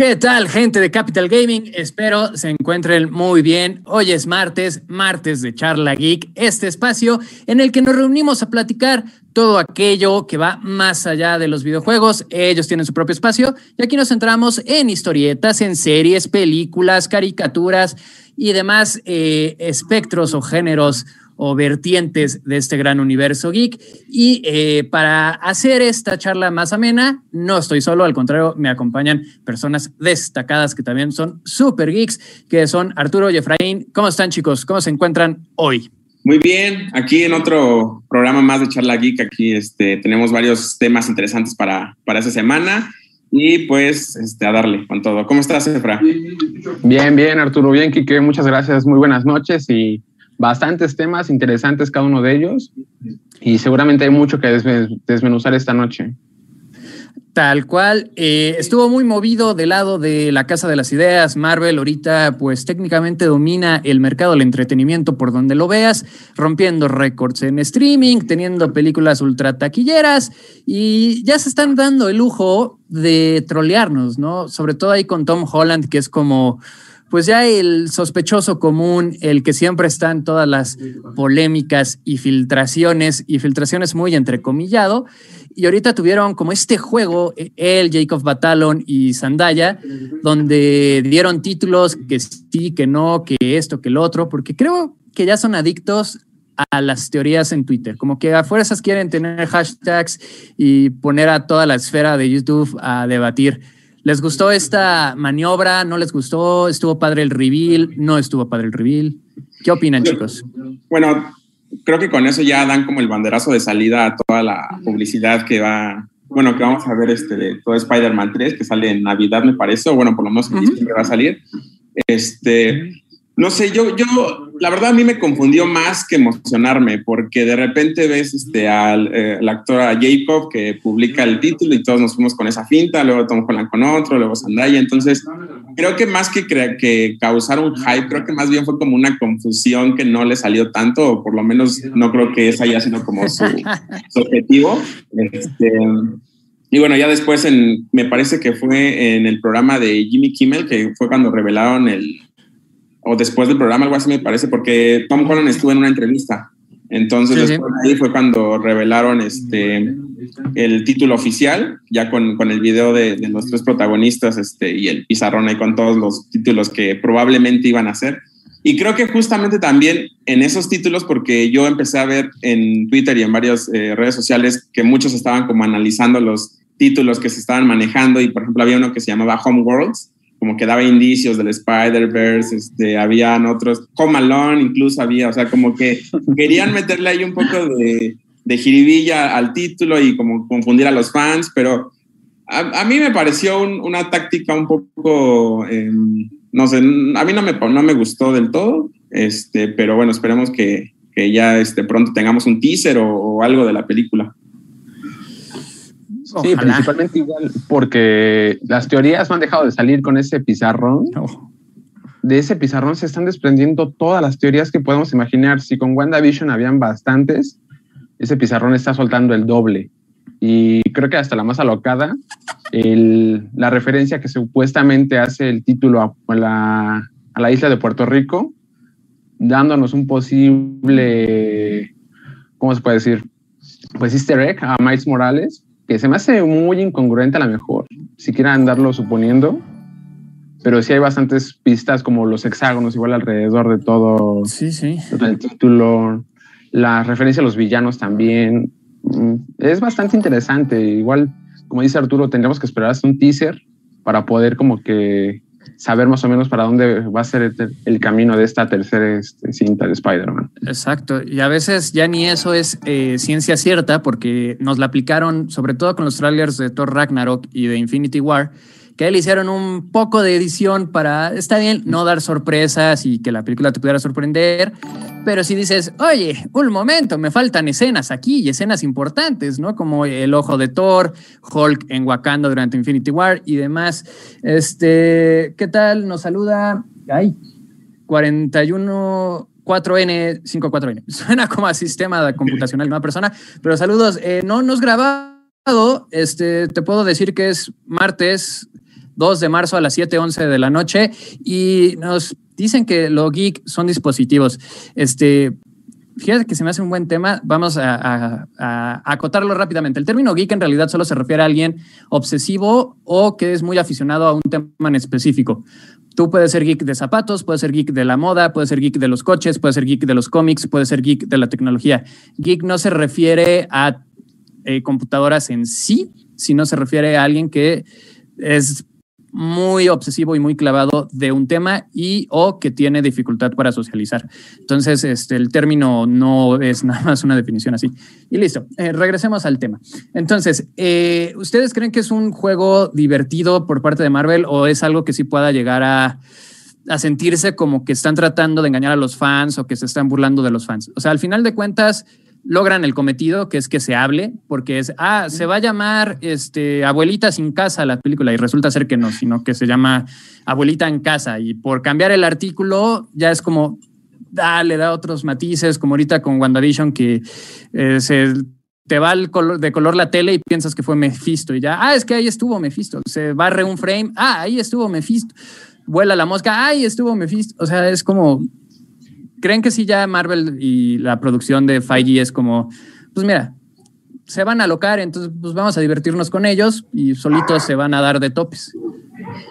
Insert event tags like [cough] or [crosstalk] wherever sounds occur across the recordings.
¿Qué tal, gente de Capital Gaming? Espero se encuentren muy bien. Hoy es martes, martes de Charla Geek, este espacio en el que nos reunimos a platicar todo aquello que va más allá de los videojuegos. Ellos tienen su propio espacio y aquí nos centramos en historietas, en series, películas, caricaturas y demás eh, espectros o géneros o vertientes de este gran universo geek. Y eh, para hacer esta charla más amena, no estoy solo, al contrario, me acompañan personas destacadas que también son super geeks, que son Arturo y Efraín. ¿Cómo están chicos? ¿Cómo se encuentran hoy? Muy bien, aquí en otro programa más de Charla Geek, aquí este, tenemos varios temas interesantes para, para esta semana y pues este, a darle con todo. ¿Cómo estás, Efra? Bien, bien, Arturo, bien, Kike, muchas gracias, muy buenas noches y bastantes temas interesantes cada uno de ellos y seguramente hay mucho que desmenuzar esta noche. Tal cual, eh, estuvo muy movido del lado de la Casa de las Ideas. Marvel ahorita pues técnicamente domina el mercado del entretenimiento por donde lo veas, rompiendo récords en streaming, teniendo películas ultra taquilleras y ya se están dando el lujo de trolearnos, ¿no? Sobre todo ahí con Tom Holland, que es como pues ya el sospechoso común, el que siempre está en todas las polémicas y filtraciones, y filtraciones muy entrecomillado, y ahorita tuvieron como este juego, él, Jacob Batalon y Sandaya, donde dieron títulos que sí, que no, que esto, que el otro, porque creo que ya son adictos a las teorías en Twitter, como que a fuerzas quieren tener hashtags y poner a toda la esfera de YouTube a debatir ¿Les gustó esta maniobra? ¿No les gustó? ¿Estuvo padre el reveal? ¿No estuvo padre el reveal? ¿Qué opinan, chicos? Bueno, creo que con eso ya dan como el banderazo de salida a toda la publicidad que va, bueno, que vamos a ver este de todo Spider-Man 3, que sale en Navidad, me parece, o bueno, por lo menos en diciembre va a salir. Este, no sé, yo, yo, la verdad a mí me confundió más que emocionarme, porque de repente ves este, al eh, actor Jacob que publica el título y todos nos fuimos con esa finta, luego Tom Holland con otro, luego Zendaya, entonces creo que más que, que causar un hype, creo que más bien fue como una confusión que no le salió tanto, o por lo menos no creo que esa haya sido como su, su objetivo. Este, y bueno, ya después en, me parece que fue en el programa de Jimmy Kimmel, que fue cuando revelaron el, o después del programa, algo así me parece, porque Tom Holland estuvo en una entrevista. Entonces, después de ahí fue cuando revelaron este, el título oficial, ya con, con el video de, de, los tres protagonistas este, y el pizarrón ahí con todos los títulos que probablemente iban a ser. Y creo que justamente también en esos títulos, porque yo empecé a ver en Twitter y en varias eh, redes sociales que muchos estaban como analizando los títulos que se estaban manejando y por ejemplo había uno que se llamaba Home Worlds, como que daba indicios del Spider-Verse, este, habían otros, Home Alone incluso había, o sea, como que [laughs] querían meterle ahí un poco de, de jiribilla al título y como confundir a los fans, pero a, a mí me pareció un, una táctica un poco, eh, no sé, a mí no me, no me gustó del todo, este, pero bueno, esperemos que, que ya este, pronto tengamos un teaser o, o algo de la película. Sí, principalmente igual porque las teorías no han dejado de salir con ese pizarrón. No. De ese pizarrón se están desprendiendo todas las teorías que podemos imaginar. Si con WandaVision habían bastantes, ese pizarrón está soltando el doble. Y creo que hasta la más alocada, el, la referencia que supuestamente hace el título a, a, la, a la isla de Puerto Rico, dándonos un posible, ¿cómo se puede decir? Pues easter egg a Miles Morales, que se me hace muy incongruente a lo mejor, si quieren andarlo suponiendo, pero sí hay bastantes pistas como los hexágonos igual alrededor de todo sí, sí. el título, la referencia a los villanos también. Es bastante interesante. Igual, como dice Arturo, tendremos que esperar hasta un teaser para poder como que saber más o menos para dónde va a ser el, camino de esta tercera este, cinta de Spider-Man. Exacto, y a veces ya ni eso es eh, ciencia cierta porque nos la aplicaron sobre todo con los trailers de Thor Ragnarok y de Infinity War, que le hicieron un poco de edición para, está bien, no dar sorpresas y que la película te pudiera sorprender, pero si dices, oye, un momento, me faltan escenas aquí y escenas importantes, ¿no? Como el ojo de Thor, Hulk en Wakanda durante Infinity War y demás. Este, ¿qué tal? Nos saluda, ay, 41 4N, 54N. Suena como a sistema computacional de una persona, pero saludos. Eh, no nos grabado, este, te puedo decir que es martes 2 de marzo a las 7:11 de la noche y nos dicen que lo geek son dispositivos. Este, fíjate que se me hace un buen tema. Vamos a, acotarlo rápidamente. El término geek en realidad solo se refiere a alguien obsesivo o que es muy aficionado a un tema en específico. Tú puedes ser geek de zapatos, puedes ser geek de la moda, puedes ser geek de los coches, puedes ser geek de los cómics, puedes ser geek de la tecnología. Geek no se refiere a eh, computadoras en sí, sino se refiere a alguien que es muy obsesivo y muy clavado de un tema y o que tiene dificultad para socializar. Entonces, este, el término no es [laughs] nada más una definición así. Y listo, eh, regresemos al tema. Entonces, eh, ¿ustedes creen que es un juego divertido por parte de Marvel o es algo que sí pueda llegar a, a sentirse como que están tratando de engañar a los fans o que se están burlando de los fans? O sea, al final de cuentas logran el cometido, que es que se hable, porque es, ah, se va a llamar este, Abuelita sin casa la película, y resulta ser que no, sino que se llama Abuelita en casa, y por cambiar el artículo ya es como, da, le da otros matices, como ahorita con WandaVision, que eh, se te va el color, de color la tele y piensas que fue Mephisto, y ya, ah, es que ahí estuvo Mephisto, se barre un frame, ah, ahí estuvo Mephisto, vuela la mosca, ahí estuvo Mephisto, o sea, es como ¿Creen que sí ya Marvel y la producción de Feige es como, pues mira, se van a alocar, entonces pues vamos a divertirnos con ellos y solitos se van a dar de topes?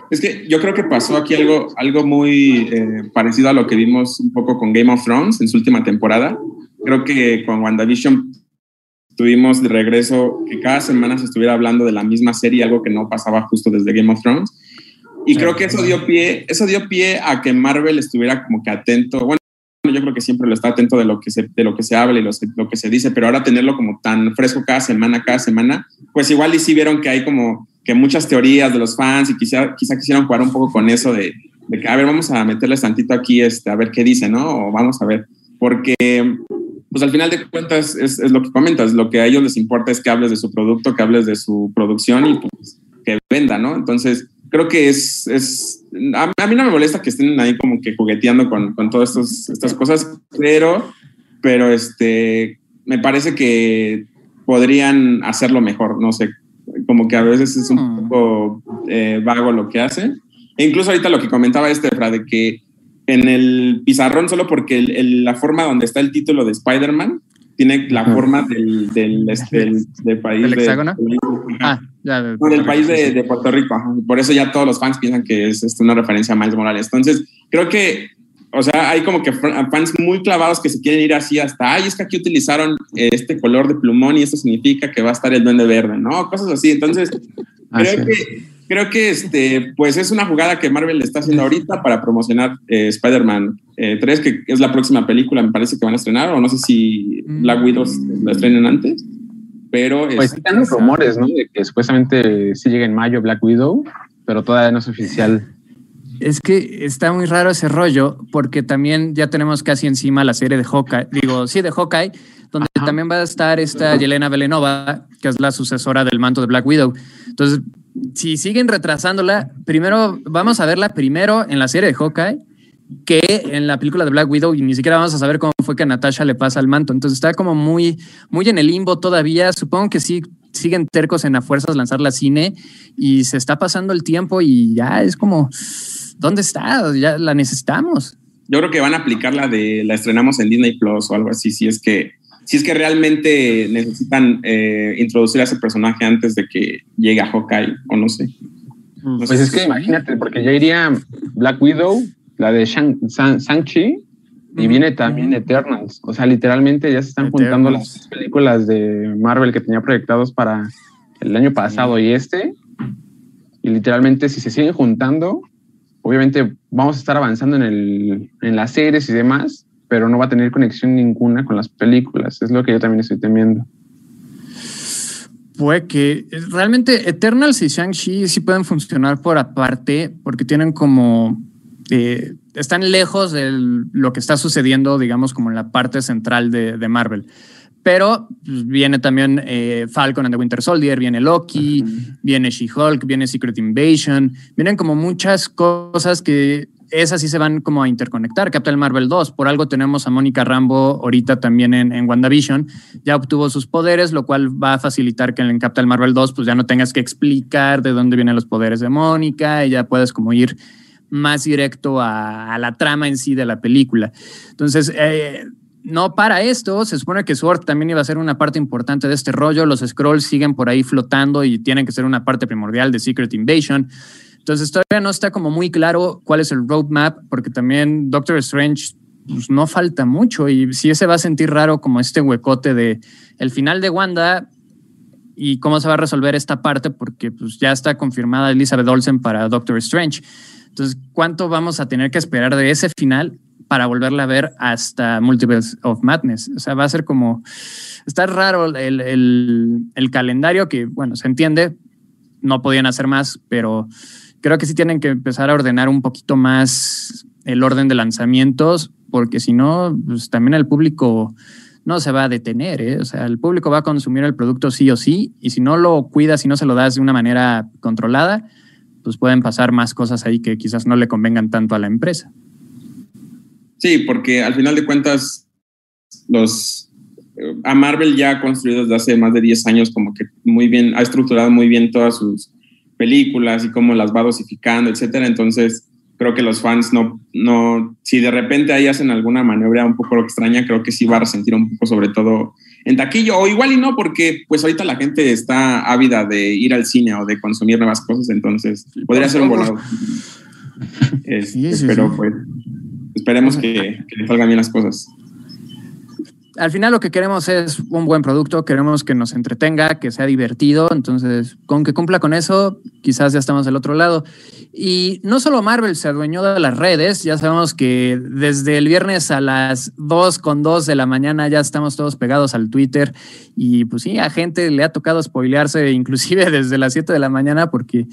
Es que yo creo que pasó aquí algo, algo muy eh, parecido a lo que vimos un poco con Game of Thrones en su última temporada. Creo que con WandaVision tuvimos de regreso que cada semana se estuviera hablando de la misma serie, algo que no pasaba justo desde Game of Thrones. Y creo que eso dio pie, eso dio pie a que Marvel estuviera como que atento. Bueno, yo creo que siempre lo está atento de lo que se, de lo que se habla y lo, lo, que se dice, pero ahora tenerlo como tan fresco cada semana, cada semana, pues igual y sí vieron que hay como que muchas teorías de los fans y quizá, quizá quisieron jugar un poco con eso de, de que, a ver, vamos a meterles tantito aquí, este, a ver qué dice, ¿no? O vamos a ver, porque pues al final de cuentas es, es, lo que comentas, lo que a ellos les importa es que hables de su producto, que hables de su producción y pues que venda, ¿no? Entonces, creo que es, es a, mí no me molesta que estén ahí como que jugueteando con, con todas estas cosas, pero, pero este, me parece que podrían hacerlo mejor, no sé, como que a veces es un hmm. poco eh, vago lo que hace. E incluso ahorita lo que comentaba este, de que en el pizarrón, solo porque la forma donde está el título de Spider-Man tiene la forma del, del, este, del, país. ¿El hexágono? ah, ya. del país de, Puerto Rico. Por eso ya todos los fans piensan que es, una referencia a Miles Morales. Entonces, creo que, o sea, hay como que fans muy clavados que se quieren ir así hasta, ay, es que aquí utilizaron este color de plumón y esto significa que va a estar el duende verde, ¿no? Cosas así. Entonces, [laughs] creo que creo que este, pues es una jugada que Marvel está haciendo ahorita para promocionar eh, Spider-Man 3, eh, que es la próxima película, me parece que van a estrenar, o no sé si Black Widow la estrenen antes, pero... Pues están los rumores, ¿no? De que supuestamente sí llega en mayo Black Widow, pero todavía no es oficial. Es que está muy raro ese rollo, porque también ya tenemos casi encima la serie de Hawkeye, digo, sí, de Hawkeye, donde también va a estar esta Yelena Belenova, que es la sucesora del manto de Black Widow. Entonces, si siguen retrasándola, primero vamos a verla primero en la serie de Hawkeye que en la película de Black Widow y ni siquiera vamos a saber cómo fue que a Natasha le pasa el manto. Entonces está como muy, muy en el limbo todavía. Supongo que sí siguen tercos en a fuerzas lanzar la cine y se está pasando el tiempo y ya es como, ¿dónde está? Ya la necesitamos. Yo creo que van a aplicar la de la estrenamos en Disney Plus o algo así, si es que si es que realmente necesitan eh, introducir a ese personaje antes de que llegue a Hawkeye, o no sé. pues es que imagínate, porque ya iría Black Widow, la de Shang-Chi, y viene también Eternals. O sea, literalmente ya se están juntando las películas de Marvel que tenía proyectados para el año pasado y este. Y literalmente, si se siguen juntando, obviamente vamos a estar avanzando en, el, en las series y demás pero no va a tener conexión ninguna con las películas. Es lo que yo también estoy temiendo. Puede que realmente Eternals y Shang-Chi sí pueden funcionar por aparte, porque tienen como. Eh, están lejos de lo que está sucediendo, digamos, como en la parte central de, de Marvel. Pero pues, viene también eh, Falcon and the Winter Soldier, viene Loki, viene She-Hulk, viene Secret Invasion, vienen como muchas cosas que esas sí se van como a interconectar. Captain Marvel 2, por algo tenemos a Mónica Rambo ahorita también en, en, WandaVision, ya obtuvo sus poderes, lo cual va a facilitar que en Captain Marvel 2 pues ya no tengas que explicar de dónde vienen los poderes de Mónica y ya puedes como ir más directo a, la trama en sí de la película. Entonces, eh, no para esto, se supone que Sword también iba a ser una parte importante de este rollo, los scrolls siguen por ahí flotando y tienen que ser una parte primordial de Secret Invasion. Entonces todavía no está como muy claro cuál es el roadmap, porque también Doctor Strange pues, no falta mucho y sí se va a sentir raro como este huecote de el final de Wanda y cómo se va a resolver esta parte, porque pues, ya está confirmada Elizabeth Olsen para Doctor Strange. Entonces, ¿cuánto vamos a tener que esperar de ese final para volverla a ver hasta Multiverse of Madness? O sea, va a ser como, está raro el, el, el calendario que, bueno, se entiende, no podían hacer más, pero creo que sí tienen que empezar a ordenar un poquito más el orden de lanzamientos, porque si no, pues también el público no se va a detener, ¿eh? o sea, el público va a consumir el producto sí o sí, y si no lo cuidas, si no se lo das de una manera controlada, pues pueden pasar más cosas ahí que quizás no le convengan tanto a la empresa. Sí, porque al final de cuentas, los a Marvel ya ha construido desde hace más de 10 años como que muy bien, ha estructurado muy bien todas sus películas y cómo las va dosificando, etcétera. Entonces, creo que los fans no, no, si de repente ahí hacen alguna maniobra un poco extraña, creo que sí va a resentir un poco, sobre todo en taquillo, o igual y no, porque pues ahorita la gente está ávida de ir al cine o de consumir nuevas cosas, entonces podría ser un volado. pero pues esperemos que, que le salgan bien las cosas. Al final lo que queremos es un buen producto, queremos que nos entretenga, que sea divertido, entonces con que cumpla con eso, quizás ya estamos del otro lado. Y no solo Marvel se adueñó de las redes, ya sabemos que desde el viernes a las 2 con 2 de la mañana ya estamos todos pegados al Twitter y pues sí, a gente le ha tocado spoilearse [laughs] inclusive desde las 7 de la mañana porque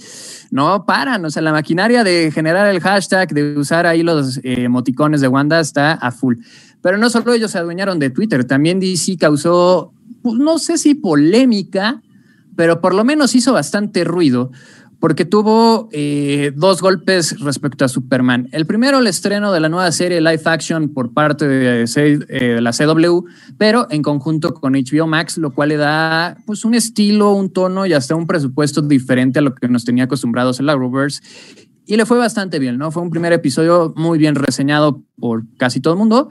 no paran, o sea, la maquinaria de generar el hashtag, de usar ahí los eh, emoticones de Wanda está a full. Pero no solo ellos se adueñaron de Twitter, también DC causó, pues, no sé si polémica, pero por lo menos hizo bastante ruido porque tuvo eh, dos golpes respecto a Superman. El primero, el estreno de la nueva serie live action por parte de, eh, la CW, pero en conjunto con HBO Max, lo cual le da pues, un estilo, un tono y hasta un presupuesto diferente a lo que nos tenía acostumbrados en la Rovers. Y le fue bastante bien, ¿no? Fue un primer episodio muy bien reseñado por casi todo el mundo.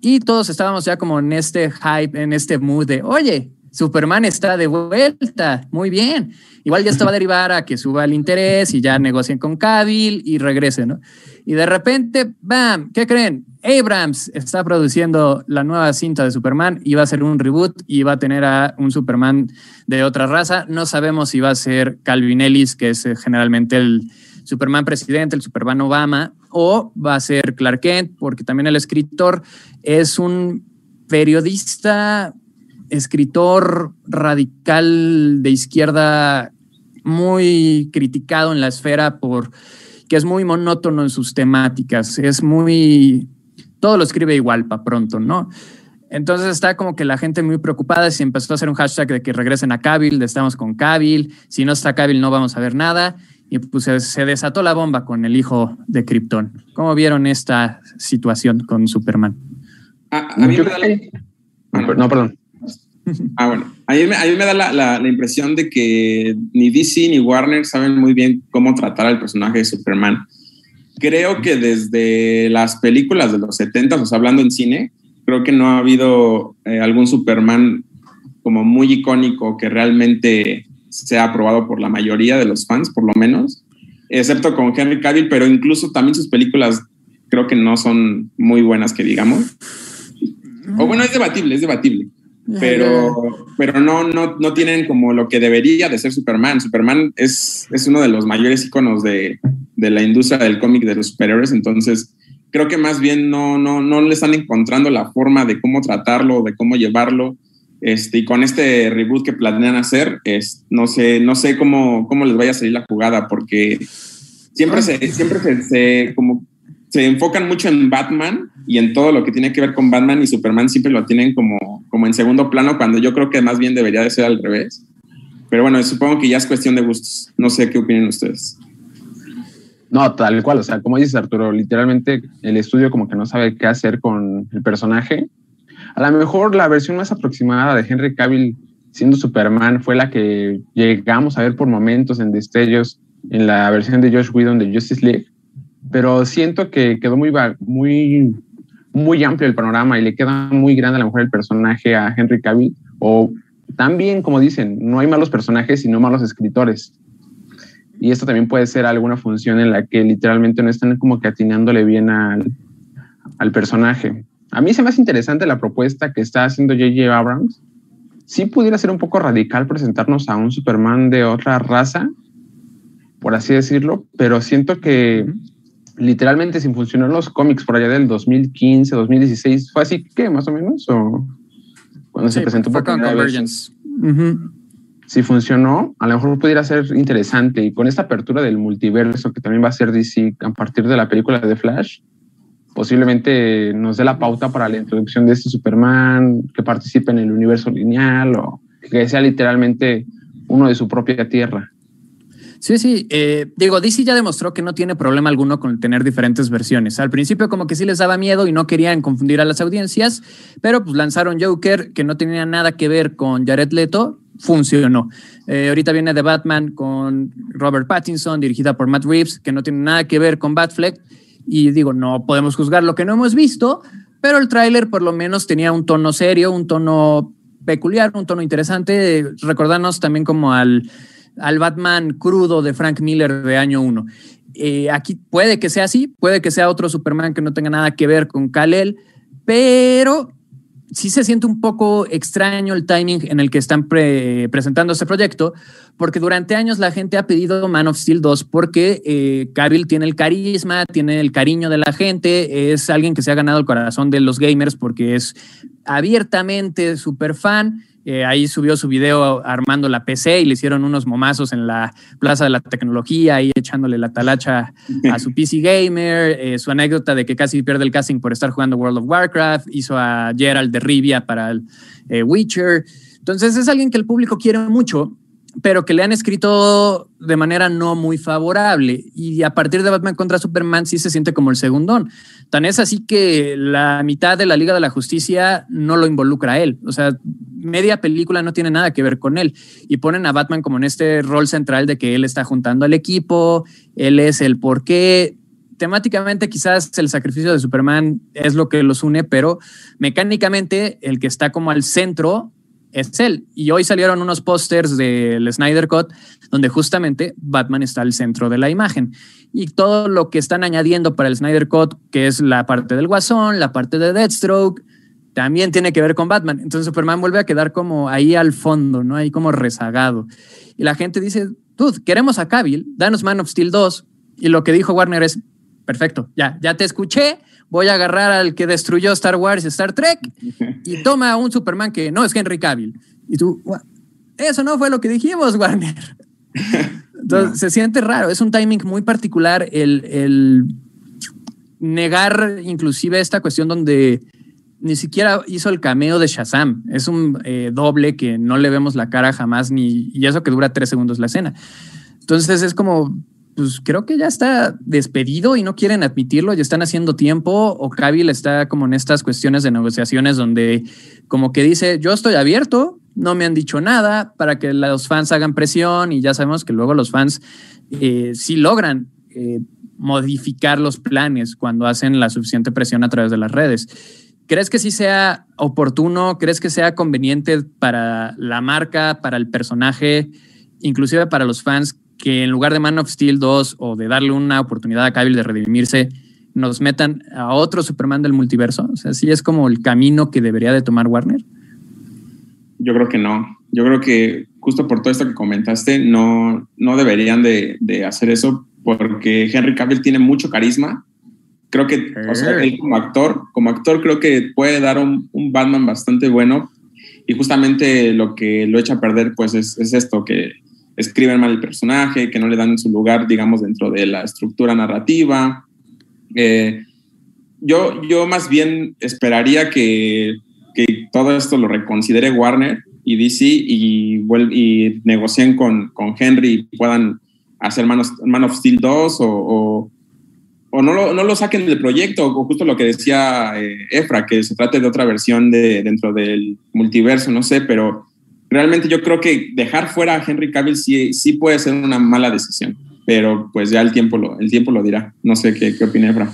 Y todos estábamos ya como en este hype, en este mood de, oye, Superman está de vuelta, muy bien. Igual ya esto va a [laughs] derivar a que suba el interés y ya negocien con Cavill y regresen, ¿no? Y de repente, ¡bam! ¿Qué creen? Abrams está produciendo la nueva cinta de Superman y va a ser un reboot y va a tener a un Superman de otra raza. No sabemos si va a ser Calvin Ellis, que es eh, generalmente el Superman presidente, el Superman Obama, o va a ser Clark Kent, porque también el escritor es un periodista, escritor radical de izquierda muy criticado en la esfera por que es muy monótono en sus temáticas, es muy todo lo escribe igual para pronto, ¿no? Entonces está como que la gente muy preocupada si empezó a hacer un hashtag de que regresen a Cabil, estamos con Cabil, si no está Cabil no vamos a ver nada y pues se desató la bomba con el hijo de Krypton. ¿Cómo vieron esta situación con Superman? A, mí me da la... No, perdón. Ah, bueno. A mí, me da la, impresión de que ni DC ni Warner saben muy bien cómo tratar al personaje de Superman. Creo que desde las películas de los 70, o sea, hablando en cine, creo que no ha habido eh, algún Superman como muy icónico que realmente sea aprobado por la mayoría de los fans, por lo menos, excepto con Henry Cavill, pero incluso también sus películas creo que no son muy buenas, que digamos. O bueno, es debatible, es debatible. Pero, pero no, no, no tienen como lo que debería de ser Superman. Superman es, es uno de los mayores iconos de, de la industria del cómic de los superhéroes, entonces creo que más bien no, no, no le están encontrando la forma de cómo tratarlo, de cómo llevarlo. Este, y con este reboot que planean hacer, es, no sé, no sé cómo, cómo les vaya a salir la jugada, porque siempre se, siempre se, como, se enfocan mucho en Batman y en todo lo que tiene que ver con Batman y Superman siempre lo tienen como, como en segundo plano, cuando yo creo que más bien debería de ser al revés. Pero bueno, supongo que ya es cuestión de gustos. No sé qué opinan ustedes. No, tal cual, o sea, como dices Arturo, literalmente el estudio como que no sabe qué hacer con el personaje. A lo mejor la versión más aproximada de Henry Cavill siendo Superman fue la que llegamos a ver por momentos en destellos en la versión de Josh Whedon de Justice League, pero siento que quedó muy, muy, muy amplio el panorama y le queda muy grande a lo mejor el personaje a Henry Cavill, o también, como dicen, no hay malos personajes, sino malos escritores. Y esto también puede ser alguna función en la que literalmente no están como que atinándole bien al, al personaje. A mí se me hace interesante la propuesta que está haciendo J.J. Abrams. Sí pudiera ser un poco radical presentarnos a un Superman de otra raza, por así decirlo, pero siento que literalmente sin funcionar los cómics por allá del 2015, 2016, fue así que más o menos, o cuando se presentó por Convergence si funcionó, a lo mejor pudiera ser interesante. Y con esta apertura del multiverso que también va a ser DC a partir de la película de Flash, posiblemente nos dé la pauta para la introducción de este Superman, que participe en el universo lineal o que sea literalmente uno de su propia tierra. Sí, sí. Eh, digo, DC ya demostró que no tiene problema alguno con tener diferentes versiones. Al principio como que sí les daba miedo y no querían confundir a las audiencias, pero pues lanzaron Joker, que no tenía nada que ver con Jared Leto, funcionó. Eh, ahorita viene The Batman con Robert Pattinson, dirigida por Matt Reeves, que no tiene nada que ver con Batfleck. Y digo, no podemos juzgar lo que no hemos visto, pero el tráiler por lo menos tenía un tono serio, un tono peculiar, un tono interesante. Recordarnos también como al, al Batman crudo de Frank Miller de año 1. Eh, aquí puede que sea así, puede que sea otro Superman que no tenga nada que ver con Kal-El, pero sí se siente un poco extraño el timing en el que están presentando este proyecto, porque durante años la gente ha pedido Man of Steel 2 porque eh, tiene el carisma, tiene el cariño de la gente, es alguien que se ha ganado el corazón de los gamers porque es abiertamente súper fan eh, ahí subió su video armando la PC y le hicieron unos momazos en la Plaza de la Tecnología, y echándole la talacha a su PC Gamer, eh, su anécdota de que casi pierde el casting por estar jugando World of Warcraft, hizo a Gerald de Rivia para el eh, Witcher. Entonces es alguien que el público quiere mucho pero que le han escrito de manera no muy favorable. Y a partir de Batman contra Superman sí se siente como el segundón. Tan es así que la mitad de la Liga de la Justicia no lo involucra a él. O sea, media película no tiene nada que ver con él. Y ponen a Batman como en este rol central de que él está juntando al equipo, él es el porqué. Temáticamente quizás el sacrificio de Superman es lo que los une, pero mecánicamente el que está como al centro es él. Y hoy salieron unos pósters del Snyder Cut donde justamente Batman está al centro de la imagen. Y todo lo que están añadiendo para el Snyder Cut, que es la parte del Guasón, la parte de Deathstroke, también tiene que ver con Batman. Entonces Superman vuelve a quedar como ahí al fondo, ¿no? Ahí como rezagado. Y la gente dice, dude, queremos a Cavill, danos Man of Steel 2. Y lo que dijo Warner es, perfecto, ya, ya te escuché, voy a agarrar al que destruyó Star Wars y Star Trek y toma a un Superman que no es Henry Cavill. Y tú, eso no fue lo que dijimos, [laughs] Warner. Entonces se siente raro, es un timing muy particular el, negar inclusive esta cuestión donde ni siquiera hizo el cameo de Shazam. Es un eh, doble que no le vemos la cara jamás, ni, y eso que dura tres segundos la escena. Entonces es como, pues creo que ya está despedido y no quieren admitirlo, ya están haciendo tiempo, o Cavill está como en estas cuestiones de negociaciones donde como que dice, yo estoy abierto, no me han dicho nada para que los fans hagan presión y ya sabemos que luego los fans eh, sí logran eh, modificar los planes cuando hacen la suficiente presión a través de las redes. ¿Crees que sí sea oportuno? ¿Crees que sea conveniente para la marca, para el personaje, inclusive para los fans que en lugar de Man of Steel 2 o de darle una oportunidad a Cavill de redimirse, nos metan a otro Superman del multiverso? O sea, ¿sí es como el camino que debería de tomar Warner? Yo creo que no. Yo creo que justo por todo esto que comentaste, no, no deberían de, hacer eso porque Henry Cavill tiene mucho carisma. Creo que, o sea, él como actor, como actor creo que puede dar un, Batman bastante bueno y justamente lo que lo echa a perder pues es, es esto, que escriben mal el personaje, que no le dan su lugar, digamos, dentro de la estructura narrativa. Eh, yo, yo más bien esperaría que, que, todo esto lo reconsidere Warner y DC y, y negocien con, con Henry y puedan hacer Man of, Steel 2 o, o, no, lo, no, lo, saquen del proyecto, o justo lo que decía eh, Efra, que se trate de otra versión de, dentro del multiverso, no sé, pero realmente yo creo que dejar fuera a Henry Cavill sí, sí puede ser una mala decisión, pero pues ya el tiempo lo, el tiempo lo dirá. No sé qué, qué opina Efra.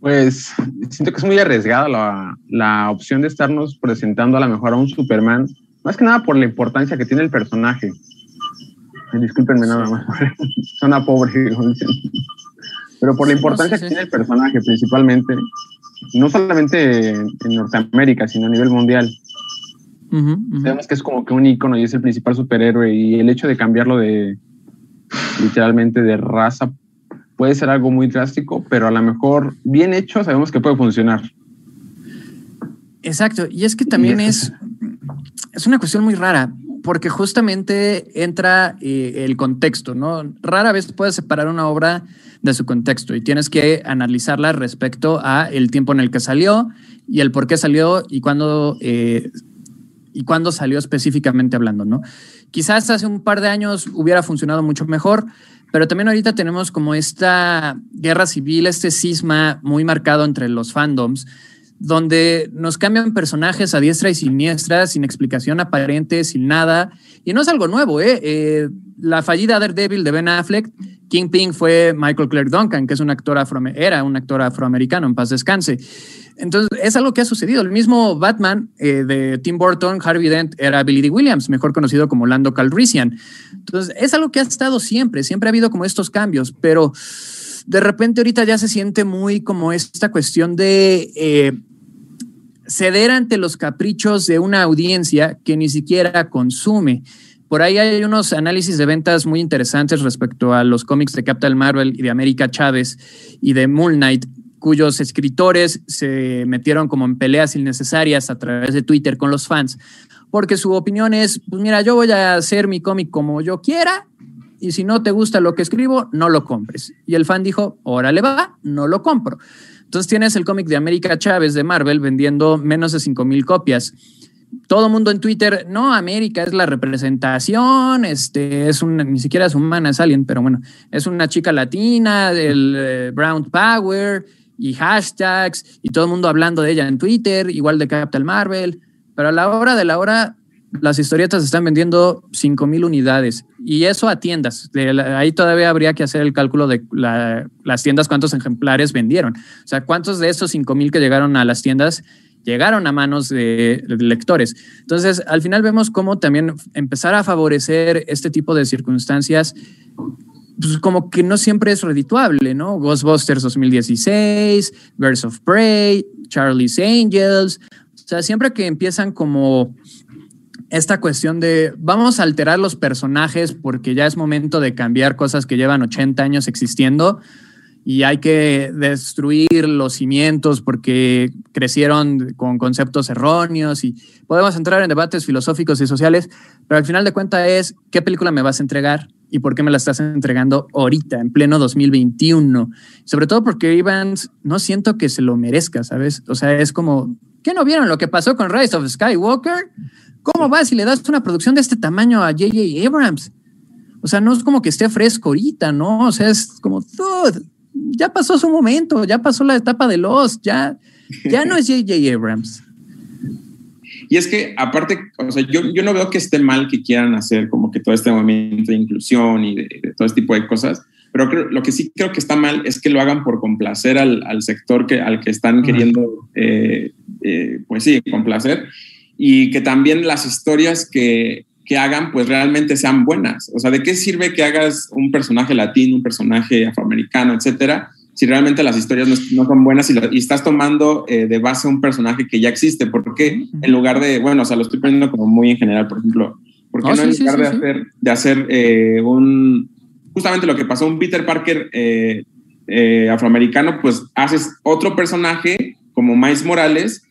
Pues siento que es muy arriesgada la, la, opción de estarnos presentando a lo mejor a un Superman, más que nada por la importancia que tiene el personaje. Discúlpenme nada más, [laughs] suena pobre, pero por la importancia que tiene el personaje principalmente, no solamente en Norteamérica, sino a nivel mundial. Sabemos que es como que un icono y es el principal superhéroe y el hecho de cambiarlo de literalmente de raza puede ser algo muy drástico, pero a lo mejor bien hecho sabemos que puede funcionar. Exacto, y es que también es, es una cuestión muy rara, porque justamente entra eh, el contexto, ¿no? Rara vez puedes separar una obra de su contexto y tienes que analizarla respecto a el tiempo en el que salió y el por qué salió y cuándo, eh, y cuándo salió específicamente hablando, ¿no? Quizás hace un par de años hubiera funcionado mucho mejor, pero también ahorita tenemos como esta guerra civil, este cisma muy marcado entre los fandoms, donde nos cambian personajes a diestra y siniestra, sin explicación aparente, sin nada. Y no es algo nuevo, ¿eh? eh la fallida Daredevil de Ben Affleck, Kingpin fue Michael Clark Duncan, que es un actor afro era un actor afroamericano, en paz descanse. Entonces, es algo que ha sucedido. El mismo Batman eh, de Tim Burton, Harvey Dent, era Billy D. Williams, mejor conocido como Lando Calrissian. Entonces, es algo que ha estado siempre, siempre ha habido como estos cambios, pero de repente ahorita ya se siente muy como esta cuestión de eh, ceder ante los caprichos de una audiencia que ni siquiera consume. Por ahí hay unos análisis de ventas muy interesantes respecto a los cómics de Captain Marvel y de América Chávez y de Moon Knight, cuyos escritores se metieron como en peleas innecesarias a través de Twitter con los fans, porque su opinión es, pues mira, yo voy a hacer mi cómic como yo quiera y si no te gusta lo que escribo, no lo compres. Y el fan dijo, órale va, no lo compro. Entonces tienes el cómic de América Chávez de Marvel vendiendo menos de 5 mil copias todo mundo en Twitter, no, América es la representación, este, es una, ni siquiera es humana, es alguien, pero bueno, es una chica latina, del eh, Brown Power y hashtags y todo el mundo hablando de ella en Twitter, igual de Capital Marvel, pero a la hora de la hora las historietas están vendiendo 5 mil unidades y eso a tiendas. ahí todavía habría que hacer el cálculo de las tiendas, cuántos ejemplares vendieron. O sea, cuántos de esos 5 mil que llegaron a las tiendas llegaron a manos de, lectores. Entonces, al final vemos cómo también empezar a favorecer este tipo de circunstancias pues como que no siempre es redituable, ¿no? Ghostbusters 2016, Birds of Prey, Charlie's Angels, o sea, siempre que empiezan como esta cuestión de vamos a alterar los personajes porque ya es momento de cambiar cosas que llevan 80 años existiendo, y hay que destruir los cimientos porque crecieron con conceptos erróneos y podemos entrar en debates filosóficos y sociales, pero al final de cuentas es qué película me vas a entregar y por qué me la estás entregando ahorita, en pleno 2021. Sobre todo porque Evans no siento que se lo merezca, ¿sabes? O sea, es como, ¿qué no vieron lo que pasó con Rise of Skywalker? ¿Cómo vas si le das una producción de este tamaño a J.J. Abrams? O sea, no es como que esté fresco ahorita, ¿no? O sea, es como, dude, ya pasó su momento, ya pasó la etapa de los, ya, ya no es [laughs] J.J. Abrams. Y es que aparte, o sea, yo, yo no veo que esté mal que quieran hacer como que todo este movimiento de inclusión y de, todo este tipo de cosas, pero lo que sí creo que está mal es que lo hagan por complacer al, al sector que, al que están queriendo, eh, eh, pues sí, complacer, y que también las historias que, que hagan pues realmente sean buenas. O sea, ¿de qué sirve que hagas un personaje latino, un personaje afroamericano, etcétera, si realmente las historias no, son buenas y, estás tomando eh, de base un personaje que ya existe? ¿Por qué en lugar de, bueno, o sea, lo estoy poniendo como muy en general, por ejemplo, ¿por qué no, en lugar de, hacer, de hacer eh, un, justamente lo que pasó, un Peter Parker eh, afroamericano, pues haces otro personaje como Miles Morales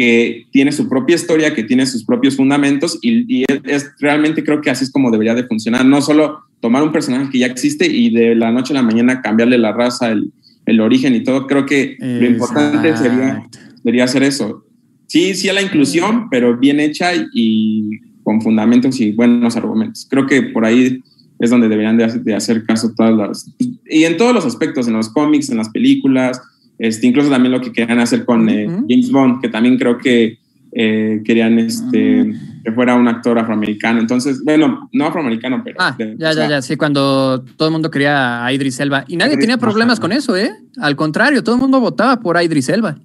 que tiene su propia historia, que tiene sus propios fundamentos y, es, realmente creo que así es como debería de funcionar, no solo tomar un personaje que ya existe y de la noche a la mañana cambiarle la raza, el, el origen y todo, creo que lo importante sería, sería hacer eso. Sí, sí a la inclusión, pero bien hecha y con fundamentos y buenos argumentos. Creo que por ahí es donde deberían de, hacer caso todas las... Y en todos los aspectos, en los cómics, en las películas, este, incluso también lo que querían hacer con eh, James Bond, que también creo que eh, querían este, ah. que fuera un actor afroamericano. Entonces, bueno, no afroamericano, pero... Ah, ya, ya, ya, sí, cuando todo el mundo quería a Idris Elba. Y nadie tenía problemas con eso, ¿eh? Al contrario, todo el mundo votaba por Idris Elba.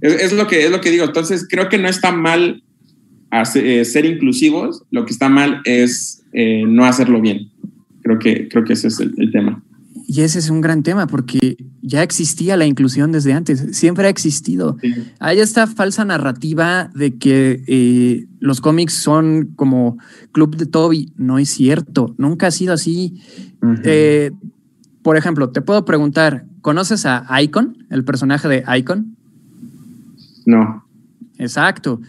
Es, lo, que, es lo que digo. Entonces, creo que no está mal eh, ser inclusivos, lo que está mal es eh, no hacerlo bien. Creo que, creo que ese es el, tema. Y ese es un gran tema porque ya existía la inclusión desde antes, siempre ha existido. Hay esta falsa narrativa de que eh, los cómics son como Club de Toby. No es cierto, nunca ha sido así. por ejemplo, te puedo preguntar, ¿conoces a Icon, el personaje de Icon? No. Exacto.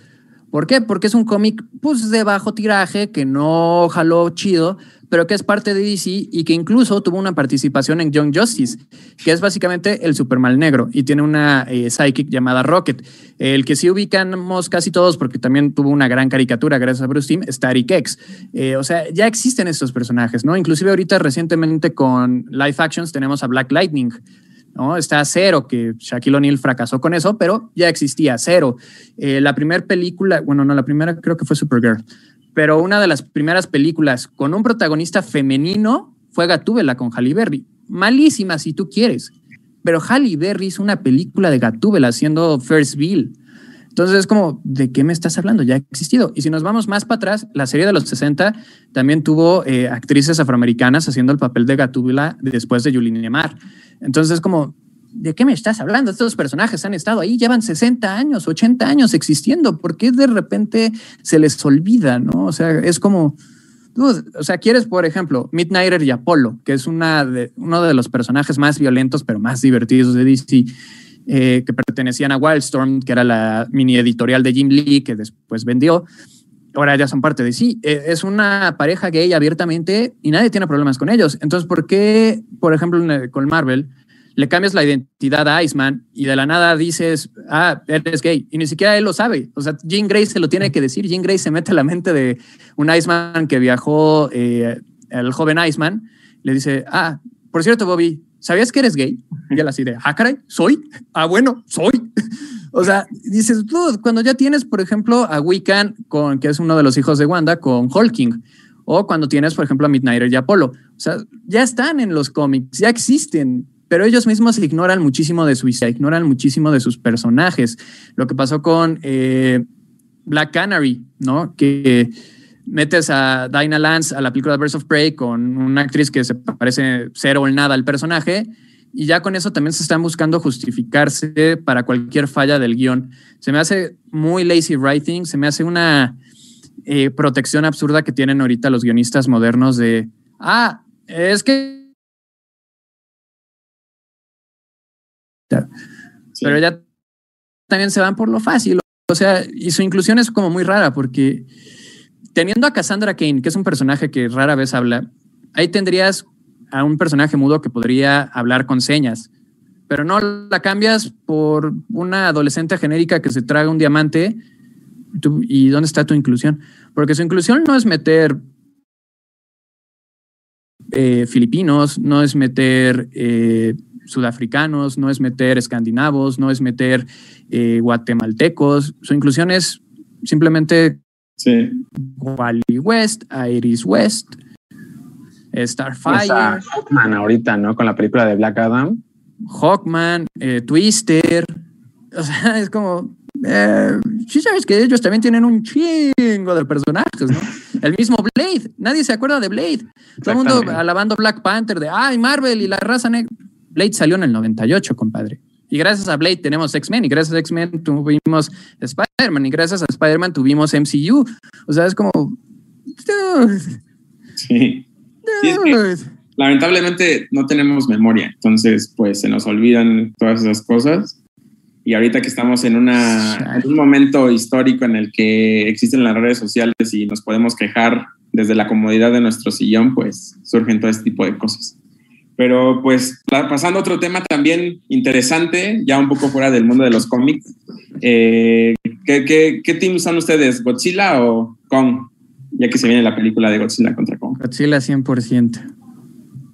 ¿Por qué? Porque es un cómic pues, de bajo tiraje, que no jaló chido, pero que es parte de DC y que incluso tuvo una participación en Young Justice, que es básicamente el Superman negro y tiene una eh, psychic llamada Rocket. El que sí ubicamos casi todos, porque también tuvo una gran caricatura gracias a Bruce Timm, es Tariq X. Eh, o sea, ya existen estos personajes, ¿no? Inclusive ahorita recientemente con Live Actions tenemos a Black Lightning, ¿no? Está Cero, que Shaquille O'Neal fracasó con eso, pero ya existía Cero. Eh, la primera película, bueno, no, la primera creo que fue Supergirl, pero una de las primeras películas con un protagonista femenino fue Gatúbela con Halle Berry. Malísima si tú quieres, pero Halle Berry hizo una película de Gatúbela haciendo First Bill. Entonces es como, ¿de qué me estás hablando? Ya ha existido. Y si nos vamos más para atrás, la serie de los 60 también tuvo eh, actrices afroamericanas haciendo el papel de Gatúbela después de Julie Nemar. Entonces es como, ¿de qué me estás hablando? Estos personajes han estado ahí, llevan 60 años, 80 años existiendo. ¿Por qué de repente se les olvida? ¿no? O sea, es como... o sea, quieres, por ejemplo, Midnighter y Apollo, que es una de, uno de los personajes más violentos, pero más divertidos de DC eh, que pertenecían a Wildstorm, que era la mini editorial de Jim Lee, que después vendió. Ahora ya son parte de sí. Eh, es una pareja gay abiertamente y nadie tiene problemas con ellos. Entonces, ¿por qué, por ejemplo, con Marvel, le cambias la identidad a Iceman y de la nada dices, ah, eres gay? Y ni siquiera él lo sabe. O sea, Jean Grey se lo tiene que decir. Jean Grey se mete en la mente de un Iceman que viajó, eh, el joven Iceman, le dice, ah, por cierto, Bobby, ¿sabías que eres gay? Y él así de, ah, caray, ¿soy? Ah, bueno, soy. [laughs] o sea, dices, tú, cuando ya tienes, por ejemplo, a Wiccan, con, que es uno de los hijos de Wanda, con Hulking, o cuando tienes, por ejemplo, a Midnighter y Apolo. O sea, ya están en los cómics, ya existen, pero ellos mismos ignoran muchísimo de su historia, ignoran muchísimo de sus personajes. Lo que pasó con eh, Black Canary, ¿no? Que metes a Dinah Lance a la película Birds of Prey con una actriz que se parece cero o nada al personaje y ya con eso también se están buscando justificarse para cualquier falla del guion. Se me hace muy lazy writing, se me hace una eh, protección absurda que tienen ahorita los guionistas modernos de, ah, es que... Pero ya también se van por lo fácil. O sea, y su inclusión es como muy rara porque teniendo a Cassandra Kane, que es un personaje que rara vez habla, ahí tendrías a un personaje mudo que podría hablar con señas, pero no la cambias por una adolescente genérica que se traga un diamante. ¿Y dónde está tu inclusión? Porque su inclusión no es meter eh, filipinos, no es meter eh, sudafricanos, no es meter escandinavos, no es meter eh, guatemaltecos. Su inclusión es simplemente Sí. Wally West, Iris West, Starfire. Hawkman ahorita, ¿no? Con la película de Black Adam. Hawkman, eh, Twister. O sea, [laughs] es como. Eh, sí, sabes que ellos también tienen un chingo de personajes, ¿no? El mismo Blade. Nadie se acuerda de Blade. Todo el mundo alabando Black Panther de, ay, Marvel y la raza negra. Blade salió en el 98, compadre. Y gracias a Blade tenemos X-Men, y gracias a X-Men tuvimos Spider-Man, y gracias a Spider-Man tuvimos MCU. O sea, es como. Sí. lamentablemente no tenemos memoria, entonces, pues se nos olvidan todas esas cosas. Y ahorita que estamos en, una, en un momento histórico en el que existen las redes sociales y nos podemos quejar desde la comodidad de nuestro sillón, pues surgen todo este tipo de cosas. Pero pues pasando a otro tema también interesante, ya un poco fuera del mundo de los cómics, eh, ¿qué, team son ustedes? ¿Godzilla o Kong? Ya que se viene la película de Godzilla contra Kong. Godzilla 100%.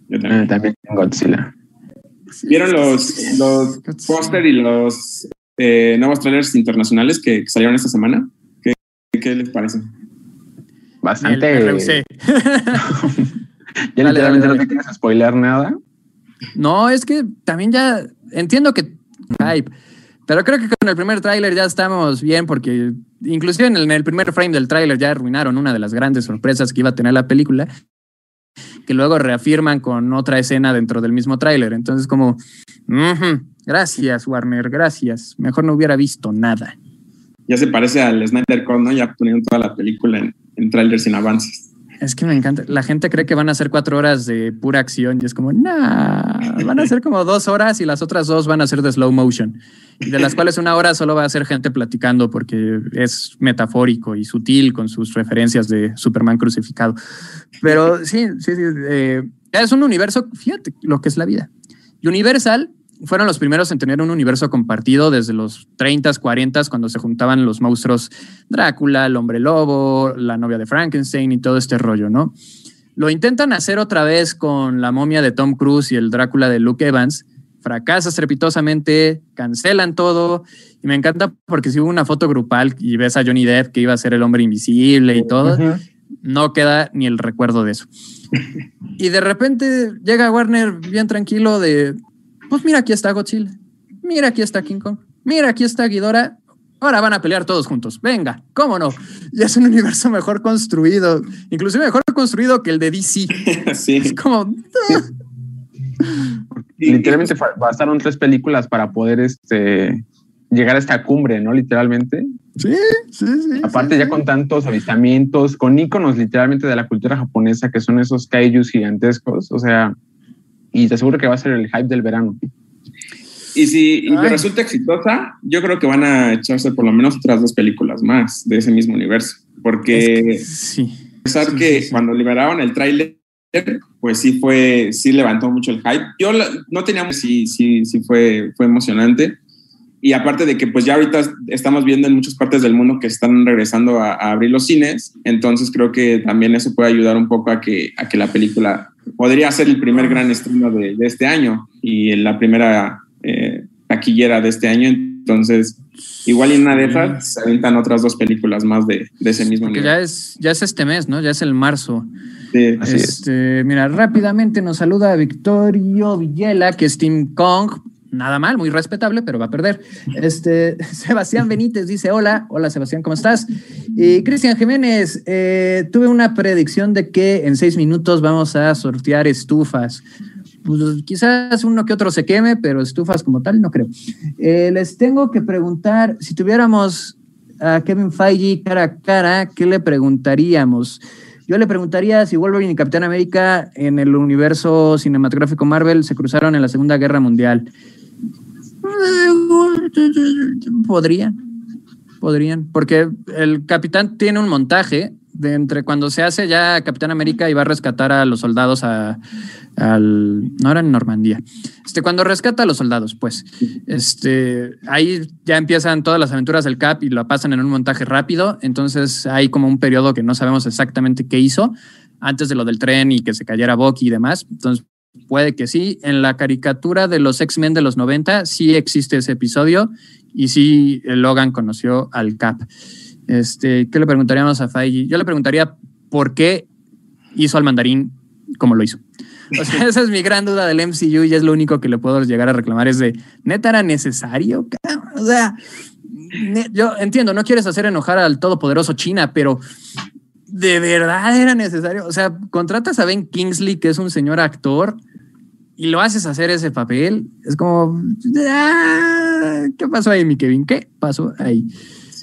Yo también. Ah, también Godzilla. ¿Vieron los, los póster y los eh, nuevos trailers internacionales que, salieron esta semana? ¿Qué, qué les parece? Bastante. [laughs] ya literalmente no te quieres spoiler nada. No, es que también ya entiendo que hype, pero creo que con el primer tráiler ya estamos bien porque inclusive en el, primer frame del tráiler ya arruinaron una de las grandes sorpresas que iba a tener la película, que luego reafirman con otra escena dentro del mismo tráiler. Entonces como, gracias Warner, gracias. Mejor no hubiera visto nada. Ya se parece al Snyder Cut, ¿no? Ya poniendo toda la película en, en tráiler sin avances. Es que me encanta. La gente cree que van a ser cuatro horas de pura acción y es como, nah, van a ser como dos horas y las otras dos van a ser de slow motion, de las cuales una hora solo va a ser gente platicando porque es metafórico y sutil con sus referencias de Superman crucificado. Pero sí, sí, sí. Eh, es un universo, fíjate lo que es la vida. Universal fueron los primeros en tener un universo compartido desde los 30, 40, cuando se juntaban los monstruos Drácula, el hombre lobo, la novia de Frankenstein y todo este rollo, ¿no? Lo intentan hacer otra vez con la momia de Tom Cruise y el Drácula de Luke Evans. Fracasa estrepitosamente, cancelan todo. Y me encanta porque si hubo una foto grupal y ves a Johnny Depp que iba a ser el hombre invisible y todo, no queda ni el recuerdo de eso. y de repente llega Warner bien tranquilo de, pues mira, aquí está Godzilla. Mira, aquí está King Kong. Mira, aquí está Ghidorah. Ahora van a pelear todos juntos. Venga, ¿cómo no? Y es un universo mejor construido, inclusive mejor construido que el de DC. [laughs] Sí. Es como. Literalmente bastaron tres películas para poder este, llegar a esta cumbre, ¿no? Literalmente. Sí, sí, sí. Aparte, ya con tantos avistamientos, con íconos literalmente de la cultura japonesa, que son esos kaijus gigantescos. O sea, y te aseguro que va a ser el hype del verano. Y si resulta exitosa, yo creo que van a echarse por lo menos otras dos películas más de ese mismo universo. Porque sí. a pesar que cuando liberaron el tráiler, pues sí fue, sí levantó mucho el hype. Yo no teníamos, sí, sí, sí fue, fue emocionante. Y aparte de que pues ya ahorita estamos viendo en muchas partes del mundo que están regresando a, a abrir los cines, entonces creo que también eso puede ayudar un poco a que, a que la película podría ser el primer gran estreno de, este año y la primera eh, taquillera de este año. Entonces, igual en una de esas se aventan otras dos películas más de, ese mismo nivel. Ya es, ya es este mes, ¿no? Ya es el marzo. Sí, así este, Mira, rápidamente nos saluda Victorio Villela, que es Team Kong, nada mal, muy respetable, pero va a perder. Este, [laughs] Sebastián Benítez dice, hola, hola Sebastián, ¿cómo estás? Y Cristian Jiménez, eh, tuve una predicción de que en seis minutos vamos a sortear estufas. Pues, quizás uno que otro se queme, pero estufas como tal, no creo. Eh, les tengo que preguntar, si tuviéramos a Kevin Feige cara a cara, ¿qué le preguntaríamos? Yo le preguntaría si Wolverine y Capitán América en el universo cinematográfico Marvel se cruzaron en la Segunda Guerra Mundial. Podrían, podrían, porque el capitán tiene un montaje de entre cuando se hace ya Capitán América y va a rescatar a los soldados a, al no era en Normandía. Este cuando rescata a los soldados, pues este ahí ya empiezan todas las aventuras del Cap y lo pasan en un montaje rápido, entonces hay como un periodo que no sabemos exactamente qué hizo antes de lo del tren y que se cayera Bucky y demás. Entonces Puede que sí. En la caricatura de los X-Men de los 90 sí existe ese episodio y sí Logan conoció al Cap. Este, ¿Qué le preguntaríamos a Feige? Yo le preguntaría por qué hizo al mandarín como lo hizo. O sea, [laughs] esa es mi gran duda del MCU y es lo único que le puedo llegar a reclamar es de, ¿neta era necesario? O sea, yo entiendo, no quieres hacer enojar al todopoderoso China, pero de verdad era necesario. O sea, contratas a Ben Kingsley, que es un señor actor, y lo haces hacer ese papel. Es como, ah, ¿qué pasó ahí, mi Kevin? ¿Qué pasó ahí?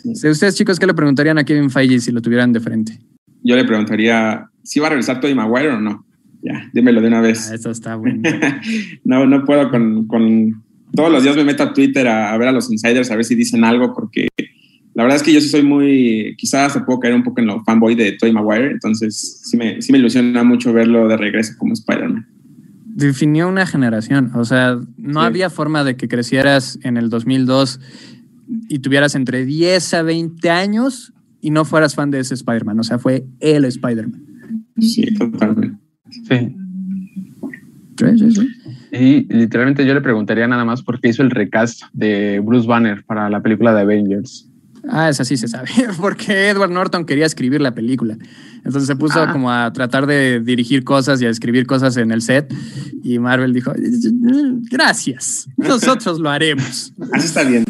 Ustedes, chicos, ¿qué le preguntarían a Kevin Feige si lo tuvieran de frente? Yo le preguntaría si va a regresar Tony Maguire o no. Ya, dímelo de una vez. Ah, eso está bueno. [laughs] no, no puedo con, con, Todos los días me meto a Twitter a, ver a los insiders, a ver si dicen algo, porque la verdad es que yo sí soy muy, quizás se puedo caer un poco en lo fanboy de Tony Maguire, entonces sí me, sí me ilusiona mucho verlo de regreso como Spider-Man. Definió una generación, o sea, no había forma de que crecieras en el 2002 y tuvieras entre 10 a 20 años y no fueras fan de ese Spider-Man, o sea, fue el Spider-Man. Sí, totalmente. Sí. Sí, sí, Y literalmente yo le preguntaría nada más por qué hizo el recast de Bruce Banner para la película de Avengers. Ah, esa sí se sabe, [laughs] porque Edward Norton quería escribir la película. Entonces se puso ah. como a tratar de dirigir cosas y a escribir cosas en el set. Y Marvel dijo, gracias, nosotros lo haremos. [laughs] Así está bien.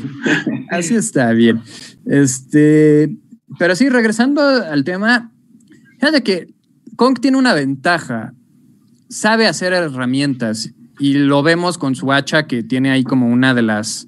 Así está bien. Este, pero sí, regresando al tema, fíjate que Kong tiene una ventaja. Sabe hacer herramientas y lo vemos con su hacha que tiene ahí como una de las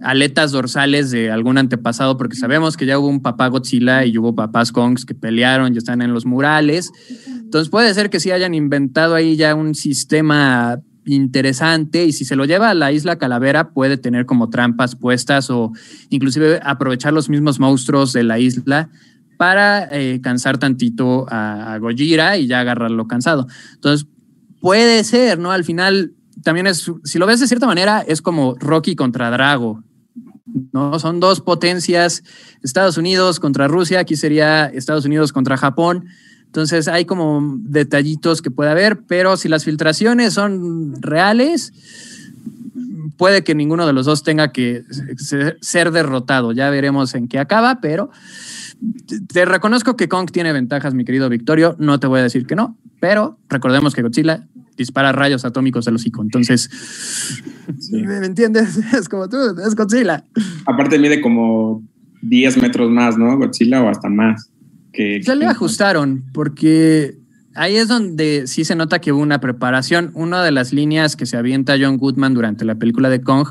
aletas dorsales de algún antepasado, porque sabemos que ya hubo un papá Godzilla y hubo papás Kongs que pelearon y están en los murales. Entonces puede ser que sí hayan inventado ahí ya un sistema interesante y si se lo lleva a la isla Calavera puede tener como trampas puestas o inclusive aprovechar los mismos monstruos de la isla para eh, cansar tantito a, a Gojira y ya agarrarlo cansado. Entonces puede ser, ¿no? Al final también es, si lo ves de cierta manera, es como Rocky contra Drago. ¿no? Son dos potencias, Estados Unidos contra Rusia, aquí sería Estados Unidos contra Japón. Entonces hay como detallitos que puede haber, pero si las filtraciones son reales, puede que ninguno de los dos tenga que ser derrotado. Ya veremos en qué acaba, pero te reconozco que Kong tiene ventajas, mi querido Victorio. No te voy a decir que no, pero recordemos que Godzilla dispara rayos atómicos del hocico. Entonces, ¿me entiendes? [laughs] Es como tú, es Godzilla. Aparte mide como 10 metros más, ¿no? Godzilla o hasta más. Que, ya le ajustaron porque ahí es donde sí se nota que hubo una preparación. Una de las líneas que se avienta John Goodman durante la película de Kong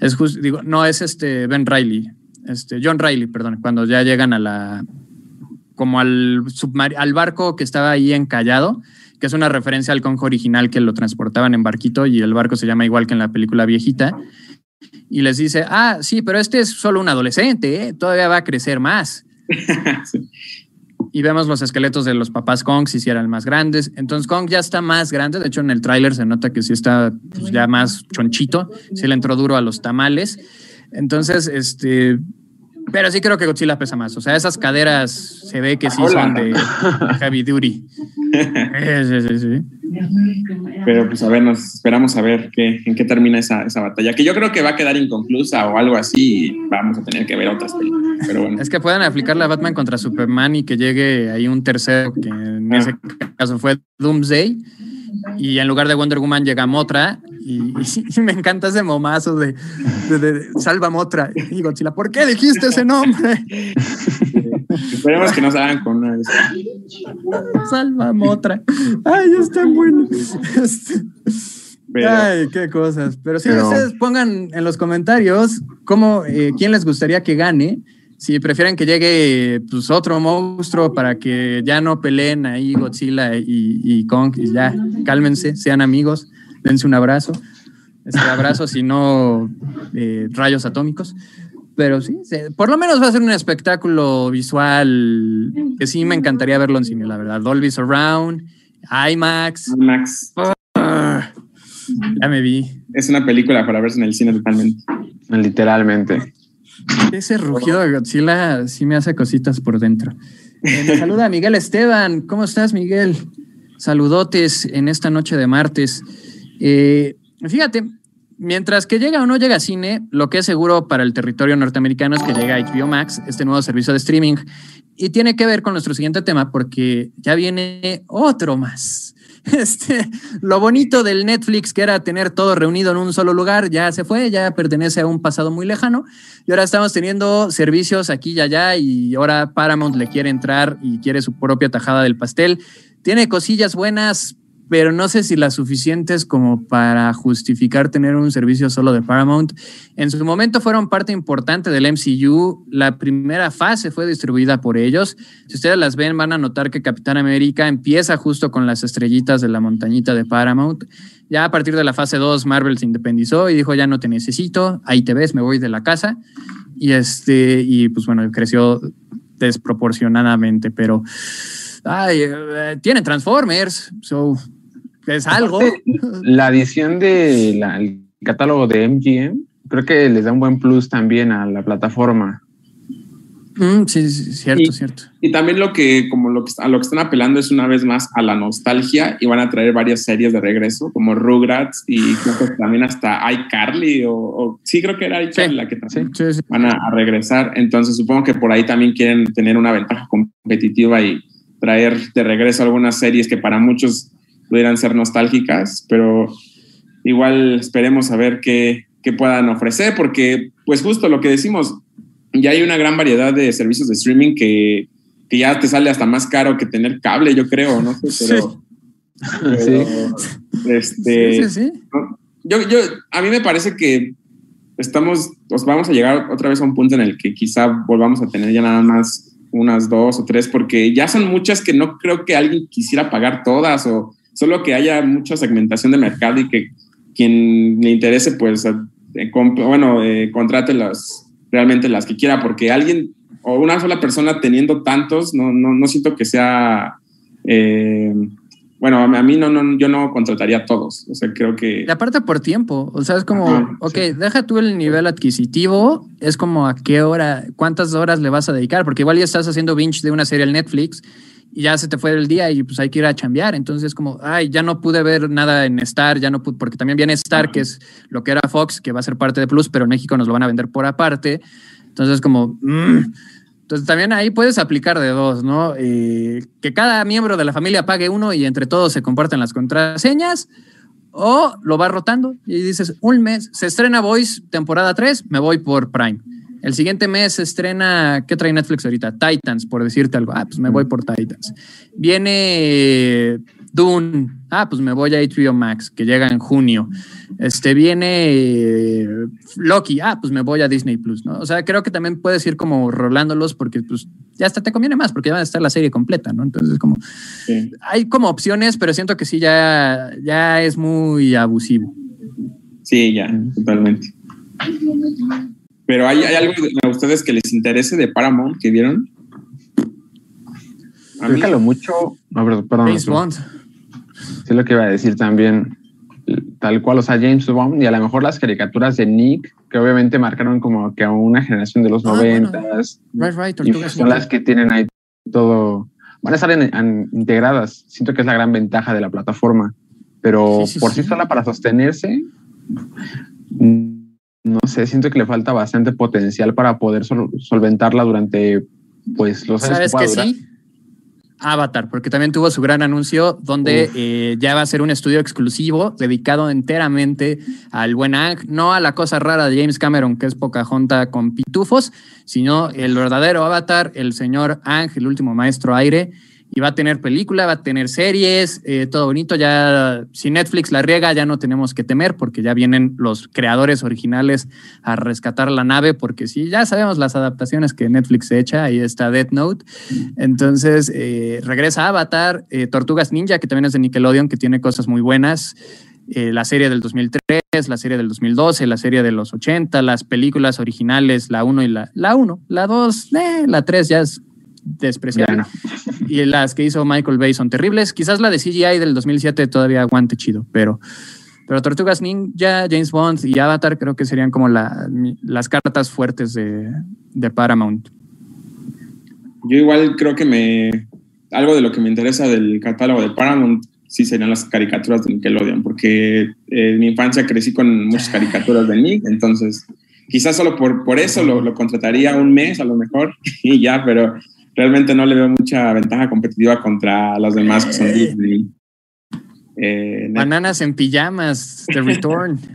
es justo, digo, no es este Ben Riley, este John Riley, perdón, cuando ya llegan a la como al al barco que estaba ahí encallado que es una referencia al conjo original que lo transportaban en barquito y el barco se llama igual que en la película viejita. Y les dice, ah, sí, pero este es solo un adolescente, ¿eh? todavía va a crecer más. [laughs] Y vemos los esqueletos de los papás Kong, si eran más grandes. Entonces Kong ya está más grande, de hecho en el tráiler se nota que sí está pues, ya más chonchito, se le entró duro a los tamales. Entonces, este, pero sí creo que Godzilla pesa más. O sea, esas caderas se ve que sí son de heavy duty. [laughs] sí, sí, sí. Pero pues a ver, nos esperamos a ver qué, en qué termina esa, esa, batalla, que yo creo que va a quedar inconclusa o algo así y vamos a tener que ver otras películas. Pero bueno. Es que puedan aplicar la Batman contra Superman y que llegue ahí un tercero, que en ese ah. caso fue Doomsday y en lugar de Wonder Woman llega Motra [laughs] y, me encanta ese momazo de, Salva Motra y Godzilla. ¿Por qué dijiste ese nombre? Esperemos que no salgan con una Salva Motra. Ay, está bueno. Este, ay, qué cosas. Pero si ustedes pongan en los comentarios cómo, eh, quién les gustaría que gane si prefieren que llegue pues, otro monstruo para que ya no peleen ahí Godzilla y, Kong, y ya cálmense, sean amigos, dense un abrazo. Este abrazo, si no eh, rayos atómicos. Pero sí, por lo menos va a ser un espectáculo visual que sí me encantaría verlo en cine, la verdad. Dolby Surround, IMAX. IMAX. Ah, ya me vi. Es una película para verse en el cine totalmente. Literalmente. Ese rugido de Godzilla sí me hace cositas por dentro. Eh, me saluda [laughs] Miguel Esteban. ¿Cómo estás, Miguel? Saludotes en esta noche de martes. Eh, fíjate, mientras que llega o no llega cine, lo que es seguro para el territorio norteamericano es que llega HBO Max, este nuevo servicio de streaming. Y tiene que ver con nuestro siguiente tema porque ya viene otro más. [laughs] Este, lo bonito del Netflix, que era tener todo reunido en un solo lugar, ya se fue, ya pertenece a un pasado muy lejano. Y ahora estamos teniendo servicios aquí y allá, y ahora Paramount le quiere entrar y quiere su propia tajada del pastel. Tiene cosillas buenas, pero no sé si las suficientes como para justificar tener un servicio solo de Paramount. En su momento fueron parte importante del MCU. La primera fase fue distribuida por ellos. Si ustedes las ven, van a notar que Capitán América empieza justo con las estrellitas de la montañita de Paramount. Ya a partir de la fase 2, Marvel se independizó y dijo, ya no te necesito, ahí te ves, me voy de la casa. Y, este, y pues bueno, creció desproporcionadamente, pero... Ay, eh, tienen Transformers, so es algo. La adición del catálogo de MGM creo que les da un buen plus también a la plataforma. Mm, sí, sí, cierto, cierto. Y también lo que, como lo que, a lo que están apelando es una vez más a la nostalgia y van a traer varias series de regreso, como Rugrats y creo que también hasta iCarly o, sí, creo que era iCarly la que también van a, regresar. Entonces supongo que por ahí también quieren tener una ventaja competitiva y traer de regreso algunas series que para muchos pudieran ser nostálgicas, pero igual esperemos a ver qué, qué puedan ofrecer, porque pues justo lo que decimos, ya hay una gran variedad de servicios de streaming que, que ya te sale hasta más caro que tener cable, yo creo, no [laughs] sé, pero... Sí. Este, sí, sí, yo, yo, a mí me parece que estamos, pues vamos a llegar otra vez a un punto en el que quizá volvamos a tener ya nada más unas dos o tres, porque ya son muchas que no creo que alguien quisiera pagar todas o solo que haya mucha segmentación de mercado y que quien le interese, pues, eh, bueno, eh, contrate las, realmente las que quiera, porque alguien o una sola persona teniendo tantos, no, no, no siento que sea, eh, bueno, a mí no, no, yo no contrataría a todos, o sea, creo que... Y aparte por tiempo, o sea, es como, ok, deja tú el nivel adquisitivo, es como a qué hora, cuántas horas le vas a dedicar, porque igual ya estás haciendo binge de una serie en Netflix y ya se te fue el día y pues hay que ir a chambear. Entonces, como, ay, ya no pude ver nada en Star, ya no pude, porque también viene Star, que es lo que era Fox, que va a ser parte de Plus, pero en México nos lo van a vender por aparte. Entonces, como, mm. entonces también ahí puedes aplicar de dos, ¿no? Eh, que cada miembro de la familia pague uno y entre todos se comparten las contraseñas. O lo va rotando y dices, un mes, se estrena Voice temporada 3, me voy por Prime el siguiente mes se estrena, ¿qué trae Netflix ahorita? Titans, por decirte algo. Ah, pues me voy por Titans. Viene Dune. Ah, pues me voy a HBO Max, que llega en junio. Este viene Loki. Ah, pues me voy a Disney Plus, ¿no? O sea, creo que también puedes ir como rolándolos porque pues ya hasta te conviene más porque ya va a estar la serie completa, ¿no? Entonces, como hay como opciones, pero siento que sí ya, ya es muy abusivo. Sí, ya, totalmente. Pero ¿hay, algo a ustedes que les interese de Paramount que vieron? A mí, mucho. No, perdón. James Bond. Sí, lo que iba a decir también. Tal cual, o sea, James Bond y a lo mejor las caricaturas de Nick, que obviamente marcaron como que a una generación de los ah, noventas. Right, right, son las que tienen ahí todo. Van a estar integradas. Siento que es la gran ventaja de la plataforma. Pero por sí sola, para sostenerse, no sé, siento que le falta bastante potencial para poder solventarla durante pues los años ¿Sabes que, sí? Avatar, porque también tuvo su gran anuncio donde eh, ya va a ser un estudio exclusivo dedicado enteramente al buen Ang, no a la cosa rara de James Cameron, que es Pocahontas con pitufos, sino el verdadero Avatar, el señor Ang, el último maestro aire, y va a tener película, va a tener series, eh, todo bonito. Ya si Netflix la riega, ya no tenemos que temer porque ya vienen los creadores originales a rescatar la nave, porque sí, ya sabemos las adaptaciones que Netflix echa, ahí está Death Note. Entonces eh, regresa Avatar, eh, Tortugas Ninja, que también es de Nickelodeon, que tiene cosas muy buenas. la serie del 2003, la serie del 2012, la serie de los 80, las películas originales, la 1 y la, la 1, la 2, la 3 ya es despreciable. Y las que hizo Michael Bay son terribles. Quizás la de CGI del 2007 todavía aguante chido, pero, pero Tortugas Ninja, James Bond y Avatar creo que serían como las cartas fuertes de, Paramount. Yo igual creo que me... Algo de lo que me interesa del catálogo de Paramount sí serían las caricaturas de Nickelodeon, porque en mi infancia crecí con muchas caricaturas de Nick, entonces quizás solo por, por eso lo, lo, contrataría un mes a lo mejor [laughs] y ya, pero realmente no le veo mucha ventaja competitiva contra los demás que son eh. Disney. Eh, Bananas en pijamas, The Return. [laughs]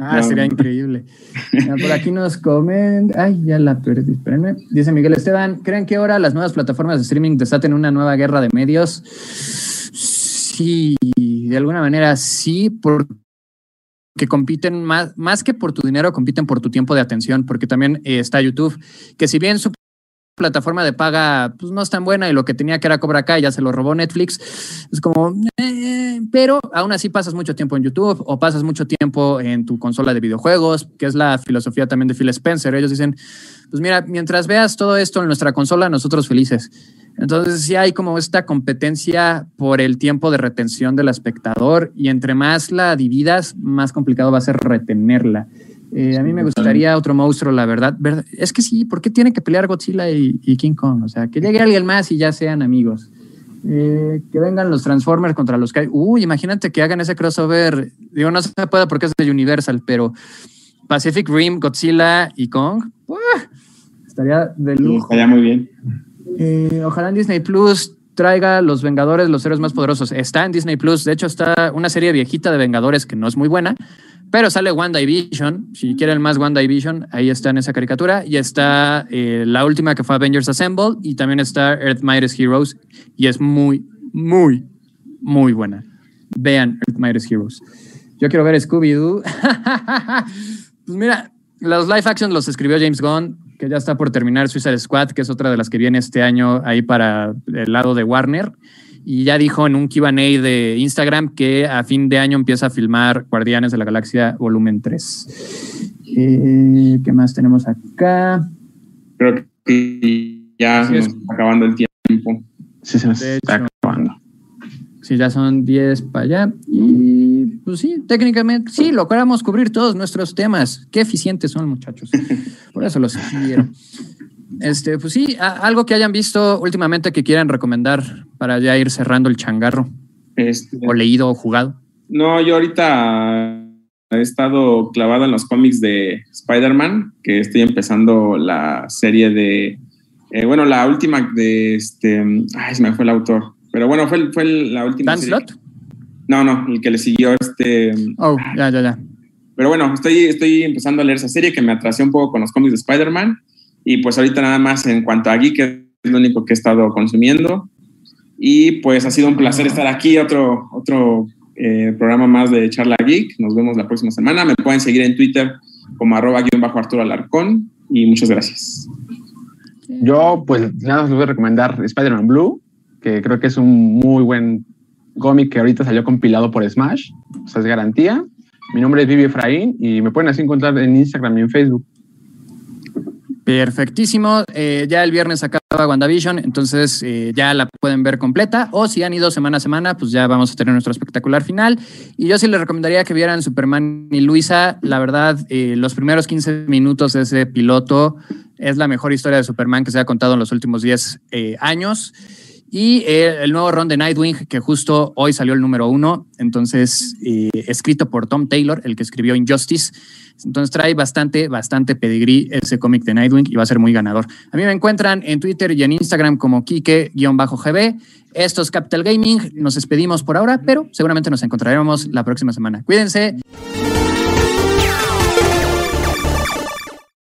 Ah, sería increíble. [laughs] por aquí nos comen. Ay, ya la perdí. Espérenme. Dice Miguel Esteban: ¿Creen que ahora las nuevas plataformas de streaming desaten una nueva guerra de medios? Sí, de alguna manera sí, porque compiten más, más que por tu dinero, compiten por tu tiempo de atención, porque también eh, está YouTube, que si bien su plataforma de paga pues, no es tan buena y lo que tenía que era Cobra Kai ya se lo robó Netflix. Es como, eh, pero aún así pasas mucho tiempo en YouTube o pasas mucho tiempo en tu consola de videojuegos, que es la filosofía también de Phil Spencer. Ellos dicen, pues mira, mientras veas todo esto en nuestra consola, nosotros felices. Entonces sí hay como esta competencia por el tiempo de retención del espectador y entre más la dividas, más complicado va a ser retenerla. Eh, a mí me gustaría otro monstruo, la verdad. Es que sí, ¿por qué tiene que pelear Godzilla y, King Kong? O sea, que llegue alguien más y ya sean amigos. Eh, que vengan los Transformers contra los. Uy, imagínate que hagan ese crossover. Digo, no se puede porque es de Universal, pero Pacific Rim, Godzilla y Kong. estaría de lujo. estaría muy bien. Eh, ojalá en Disney Plus traiga Los Vengadores, los héroes más poderosos. Está en Disney Plus. De hecho, está una serie viejita de Vengadores que no es muy buena, pero sale WandaVision. Si quieren más WandaVision, ahí está en esa caricatura. Y está eh, la última que fue Avengers Assemble. Y también está Earth Mightiest Heroes. Y es muy, muy, muy buena. Vean Earth Mightiest Heroes. Yo quiero ver Scooby-Doo. [laughs] pues mira, los live action los escribió James Gunn que ya está por terminar Suicide Squad, que es otra de las que viene este año ahí para el lado de Warner. Y ya dijo en un QA de Instagram que a fin de año empieza a filmar Guardianes de la Galaxia Volumen 3. Eh, ¿Qué más tenemos acá? Creo que ya se nos está acabando el tiempo. Sí, se nos está acabando. Sí, ya son 10 para allá. Y pues sí, técnicamente sí, logramos cubrir todos nuestros temas. Qué eficientes son, muchachos. Por eso los [laughs] escribieron. Este, pues sí, algo que hayan visto últimamente que quieran recomendar para ya ir cerrando el changarro. Este, o leído o jugado. No, yo ahorita he estado clavado en los cómics de Spider-Man, que estoy empezando la serie de. Eh, bueno, la última de este. Ay, se me fue el autor. Pero bueno, fue, fue la última. ¿Dan Slot? No, no, el que le siguió este. Oh, ya, ya, ya. Pero bueno, estoy, estoy empezando a leer esa serie que me atrasé un poco con los cómics de Spider-Man. Y pues ahorita nada más en cuanto a Geek, es lo único que he estado consumiendo. Y pues ha sido un placer estar aquí, otro, otro eh, programa más de Charla Geek. Nos vemos la próxima semana. Me pueden seguir en Twitter como arroba guion bajo Arturo Alarcón. Y muchas gracias. Yo pues nada más voy a recomendar Spider-Man Blue que creo que es un muy buen cómic que ahorita salió compilado por Smash, o sea, es garantía. Mi nombre es Vivi Efraín y me pueden así encontrar en Instagram y en Facebook. Perfectísimo. Eh, ya el viernes acaba WandaVision, entonces eh, ya la pueden ver completa. O si han ido semana a semana, pues ya vamos a tener nuestro espectacular final. Y yo sí les recomendaría que vieran Superman y Luisa. La verdad, eh, los primeros 15 minutos de ese piloto es la mejor historia de Superman que se ha contado en los últimos 10 años. Y el nuevo ron de Nightwing, que justo hoy salió el número uno, entonces escrito por Tom Taylor, el que escribió Injustice. Entonces trae bastante, bastante pedigrí ese cómic de Nightwing y va a ser muy ganador. A mí me encuentran en Twitter y en Instagram como Kike-GB. Esto es Capital Gaming. Nos despedimos por ahora, pero seguramente nos encontraremos la próxima semana. Cuídense.